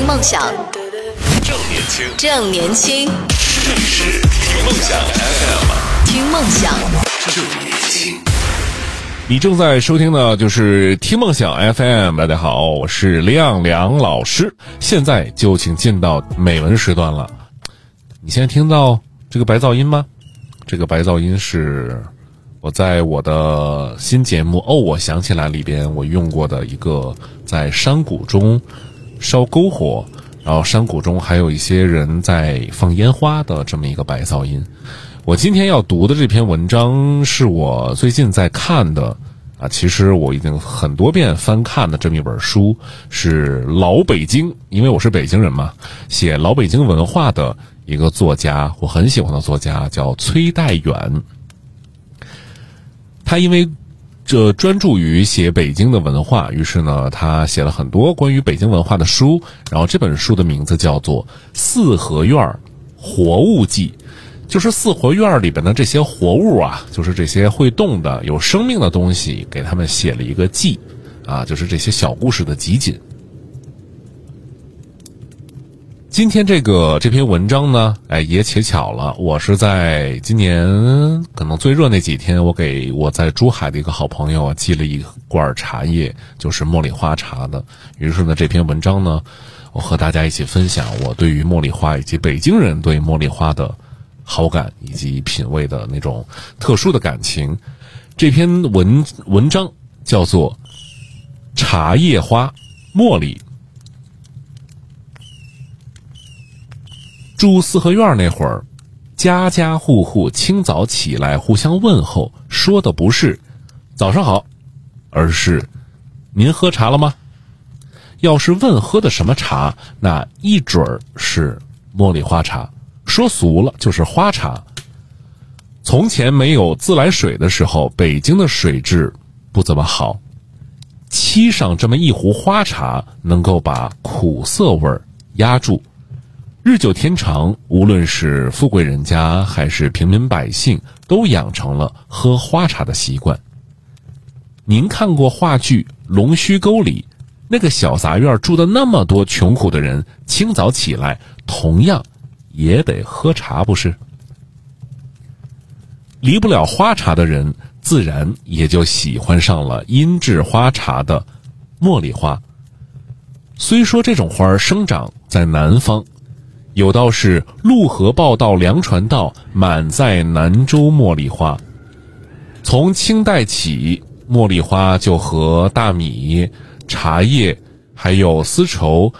听梦想，正年轻，正年轻，这里是听梦想 FM，听梦想。正年轻。你正在收听的就是听梦想 FM。大家好，我是亮亮老师。现在就请进到美文时段了。你现在听到这个白噪音吗？这个白噪音是我在我的新节目《哦，我想起来》里边我用过的一个在山谷中烧篝火，然后山谷中还有一些人在放烟花的这么一个白噪音。我今天要读的这篇文章是我最近在看的啊，其实我已经很多遍翻看的这么一本书，是老北京，因为我是北京人嘛，写老北京文化的一个作家，我很喜欢的作家叫崔代远。他因为这专注于写北京的文化，于是呢，他写了很多关于北京文化的书。然后这本书的名字叫做《四合院活物记》，就是四合院里边的这些活物啊，就是这些会动的、有生命的东西，给他们写了一个记，啊，就是这些小故事的集锦。今天这个这篇文章呢，哎，也且巧了，我是在今年可能最热那几天，我给我在珠海的一个好朋友啊寄了一罐茶叶，就是茉莉花茶的。于是呢，这篇文章呢，我和大家一起分享我对于茉莉花以及北京人对茉莉花的好感以及品味的那种特殊的感情。这篇文文章叫做《茶叶花茉莉》。住四合院那会儿，家家户户清早起来互相问候，说的不是“早上好”，而是“您喝茶了吗？”要是问喝的什么茶，那一准儿是茉莉花茶，说俗了就是花茶。从前没有自来水的时候，北京的水质不怎么好，沏上这么一壶花茶，能够把苦涩味儿压住。日久天长，无论是富贵人家还是平民百姓，都养成了喝花茶的习惯。您看过话剧《龙须沟》里那个小杂院住的那么多穷苦的人，清早起来同样也得喝茶，不是？离不了花茶的人，自然也就喜欢上了阴质花茶的茉莉花。虽说这种花儿生长在南方。有道是“陆河报道粮船到，满载南州茉莉花”。从清代起，茉莉花就和大米、茶叶还有丝绸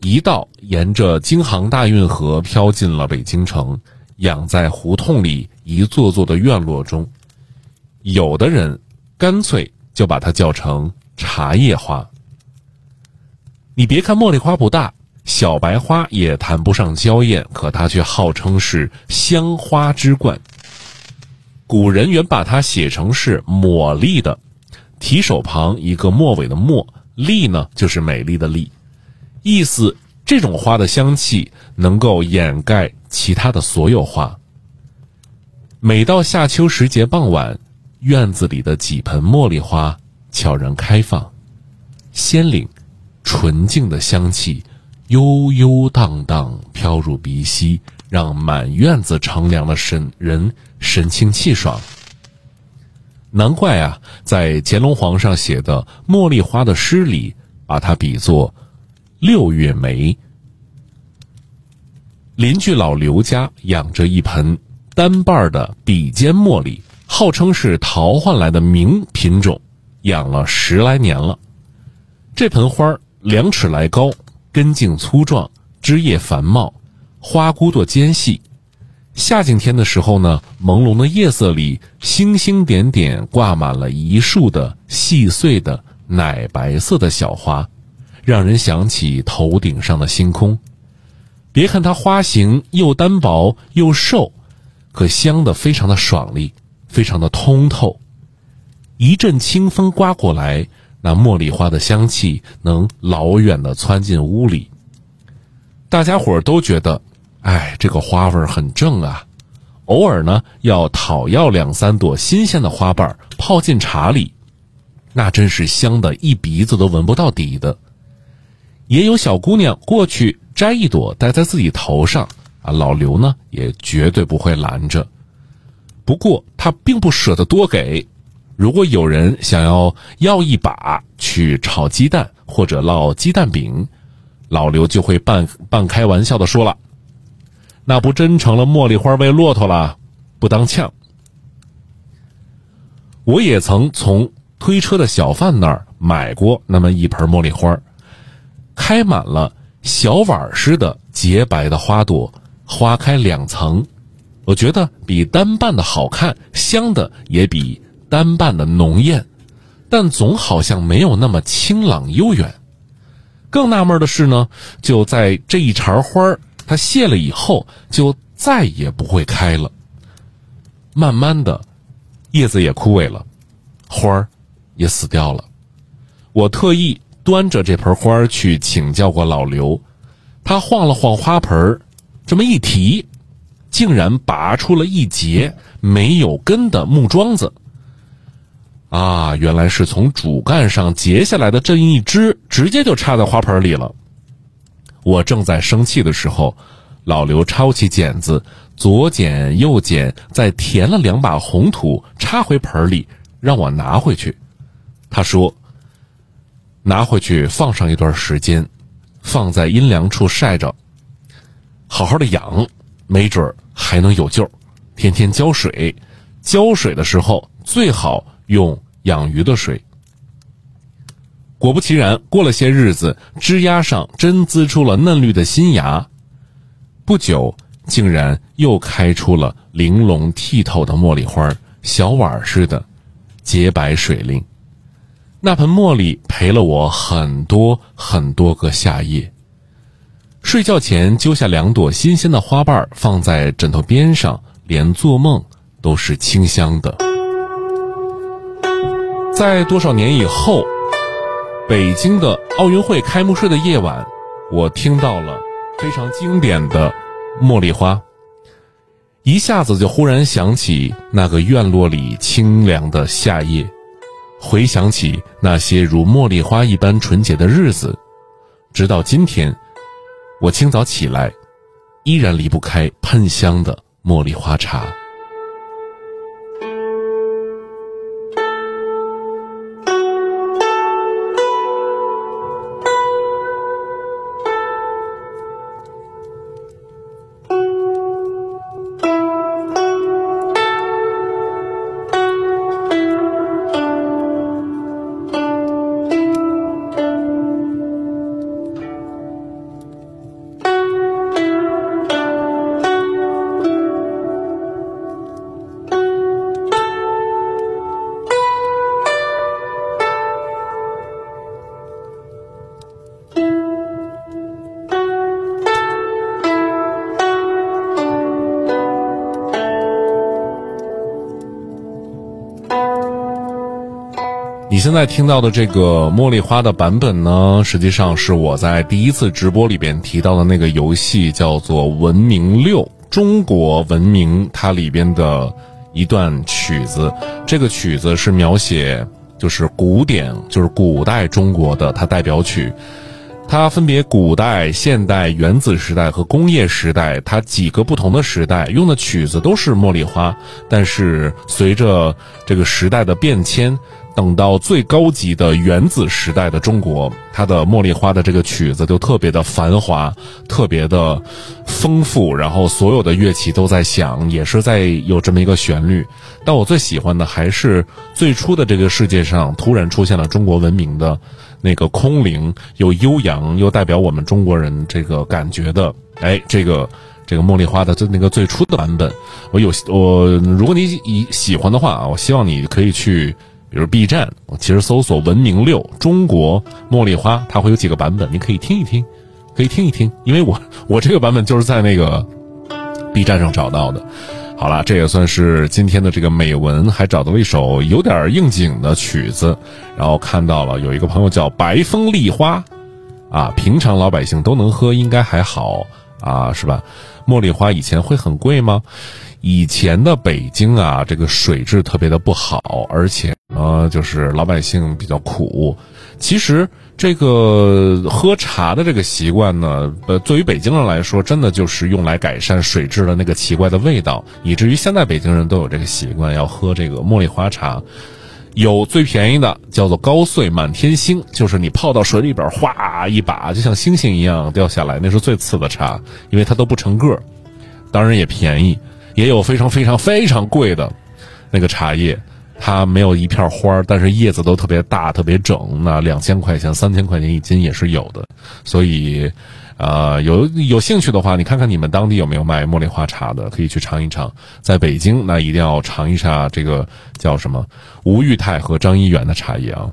一道沿着京杭大运河飘进了北京城，养在胡同里一座座的院落中。有的人干脆就把它叫成茶叶花。你别看茉莉花不大。小白花也谈不上娇艳，可它却号称是香花之冠。古人原把它写成是抹丽的，提手旁一个末尾的末，丽呢就是美丽的丽，意思这种花的香气能够掩盖其他的所有花。每到夏秋时节傍晚，院子里的几盆茉莉花悄然开放，鲜灵、纯净的香气。悠悠荡荡飘入鼻息，让满院子乘凉的神人神清气爽。难怪啊，在乾隆皇上写的茉莉花的诗里，把它比作六月梅。邻居老刘家养着一盆单瓣的比肩茉莉，号称是淘换来的名品种，养了十来年了。这盆花两尺来高。根茎粗壮，枝叶繁茂，花骨朵尖细。夏景天的时候呢，朦胧的夜色里，星星点点挂满了一束的细碎的奶白色的小花，让人想起头顶上的星空。别看它花型又单薄又瘦，可香的非常的爽利，非常的通透。一阵清风刮过来。那茉莉花的香气能老远的窜进屋里，大家伙都觉得，哎，这个花味很正啊。偶尔呢，要讨要两三朵新鲜的花瓣泡进茶里，那真是香的一鼻子都闻不到底的。也有小姑娘过去摘一朵戴在自己头上，啊，老刘呢也绝对不会拦着。不过他并不舍得多给，如果有人想要要一把去炒鸡蛋或者烙鸡蛋饼，老刘就会半半开玩笑的说了：“那不真成了茉莉花喂骆驼了，不当呛。”我也曾从推车的小贩那儿买过那么一盆茉莉花，开满了小碗似的洁白的花朵，花开两层，我觉得比单瓣的好看，香的也比单瓣的浓艳，但总好像没有那么清朗悠远。更纳闷的是呢，就在这一茬花它谢了以后，就再也不会开了。慢慢的，叶子也枯萎了，花也死掉了。我特意端着这盆花去请教过老刘，他晃了晃花盆，这么一提，竟然拔出了一截没有根的木桩子。啊，原来是从主干上截下来的这一枝，直接就插在花盆里了。我正在生气的时候，老刘抄起剪子，左剪右剪，再填了两把红土，插回盆里，让我拿回去。他说：“拿回去放上一段时间，放在阴凉处晒着，好好的养，没准还能有救。天天浇水，浇水的时候最好。”用养鱼的水。果不其然，过了些日子，枝丫上真滋出了嫩绿的新芽，不久竟然又开出了玲珑剔透的茉莉花，小碗似的，洁白水灵。那盆茉莉陪了我很多很多个夏夜。睡觉前揪下两朵新鲜的花瓣，放在枕头边上，连做梦都是清香的。在多少年以后，北京的奥运会开幕式的夜晚，我听到了非常经典的《茉莉花》，一下子就忽然想起那个院落里清凉的夏夜，回想起那些如茉莉花一般纯洁的日子，直到今天，我清早起来，依然离不开喷香的茉莉花茶。你现在听到的这个茉莉花的版本呢，实际上是我在第一次直播里边提到的那个游戏，叫做《文明六》中国文明，它里边的一段曲子。这个曲子是描写就是古典，就是古代中国的它代表曲。它分别古代、现代、原子时代和工业时代，它几个不同的时代用的曲子都是茉莉花，但是随着这个时代的变迁。等到最高级的原子时代的中国，它的茉莉花的这个曲子就特别的繁华，特别的丰富，然后所有的乐器都在响，也是在有这么一个旋律。但我最喜欢的还是最初的这个世界上突然出现了中国文明的那个空灵又悠扬又代表我们中国人这个感觉的，哎，这个这个茉莉花的就那个最初的版本，我有我如果你以喜欢的话啊，我希望你可以去。比如 B 站，其实搜索“文明六中国茉莉花”，它会有几个版本，你可以听一听，可以听一听。因为我我这个版本就是在那个 B 站上找到的。好了，这也算是今天的这个美文，还找到了一首有点应景的曲子。然后看到了有一个朋友叫白风丽花，啊，平常老百姓都能喝，应该还好啊，是吧？茉莉花以前会很贵吗？以前的北京啊，这个水质特别的不好，而且。呃，就是老百姓比较苦。其实这个喝茶的这个习惯呢，呃，对于北京人来说，真的就是用来改善水质的那个奇怪的味道，以至于现在北京人都有这个习惯，要喝这个茉莉花茶。有最便宜的，叫做高穗满天星，就是你泡到水里边，哗一把，就像星星一样掉下来，那是最次的茶，因为它都不成个儿，当然也便宜。也有非常非常非常贵的，那个茶叶，它没有一片花，但是叶子都特别大、特别整，那两千块钱、三千块钱一斤也是有的。所以，呃，有有兴趣的话，你看看你们当地有没有卖茉莉花茶的，可以去尝一尝。在北京，那一定要尝一下这个叫什么吴裕泰和张一元的茶叶啊。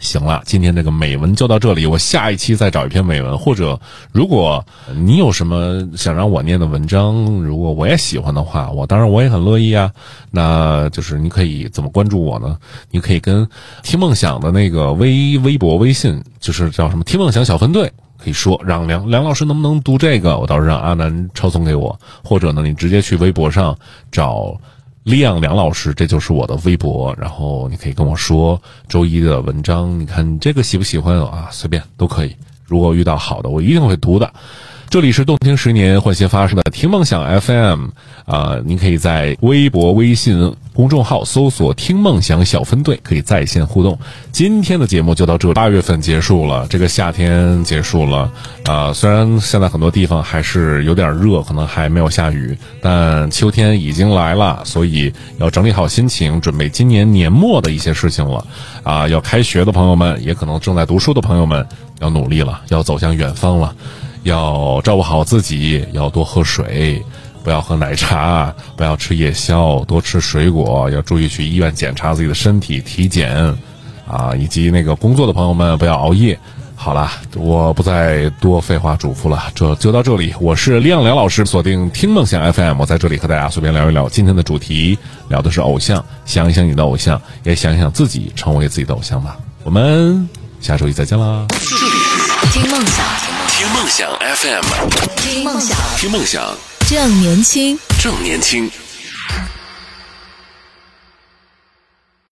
行了，今天这个美文就到这里，我下一期再找一篇美文，或者如果你有什么想让我念的文章，如果我也喜欢的话，我当然我也很乐意啊。那就是你可以怎么关注我呢？你可以跟听梦想的那个微微博、微信，就是叫什么听梦想小分队，可以说让梁梁老师能不能读这个，我到时候让阿南抄送给我，或者呢，你直接去微博上找。亮梁老师，这就是我的微博，然后你可以跟我说周一的文章，你看你这个喜不喜欢啊？随便都可以。如果遇到好的，我一定会读的。这里是动听十年换新发生的听梦想 FM 啊，您可以在微博、微信公众号搜索“听梦想小分队”，可以在线互动。今天的节目就到这，八月份结束了，这个夏天结束了啊。虽然现在很多地方还是有点热，可能还没有下雨，但秋天已经来了，所以要整理好心情，准备今年年末的一些事情了啊。要开学的朋友们，也可能正在读书的朋友们，要努力了，要走向远方了。要照顾好自己，要多喝水，不要喝奶茶，不要吃夜宵，多吃水果，要注意去医院检查自己的身体体检，啊，以及那个工作的朋友们不要熬夜。好了，我不再多废话嘱咐了，这就到这里。我是李亮老师，锁定听梦想 FM，我在这里和大家随便聊一聊。今天的主题聊的是偶像，想一想你的偶像，也想一想自己成为自己的偶像吧。我们下周一再见啦！听梦想，想 FM，听梦想，听梦想，正年轻。正年轻。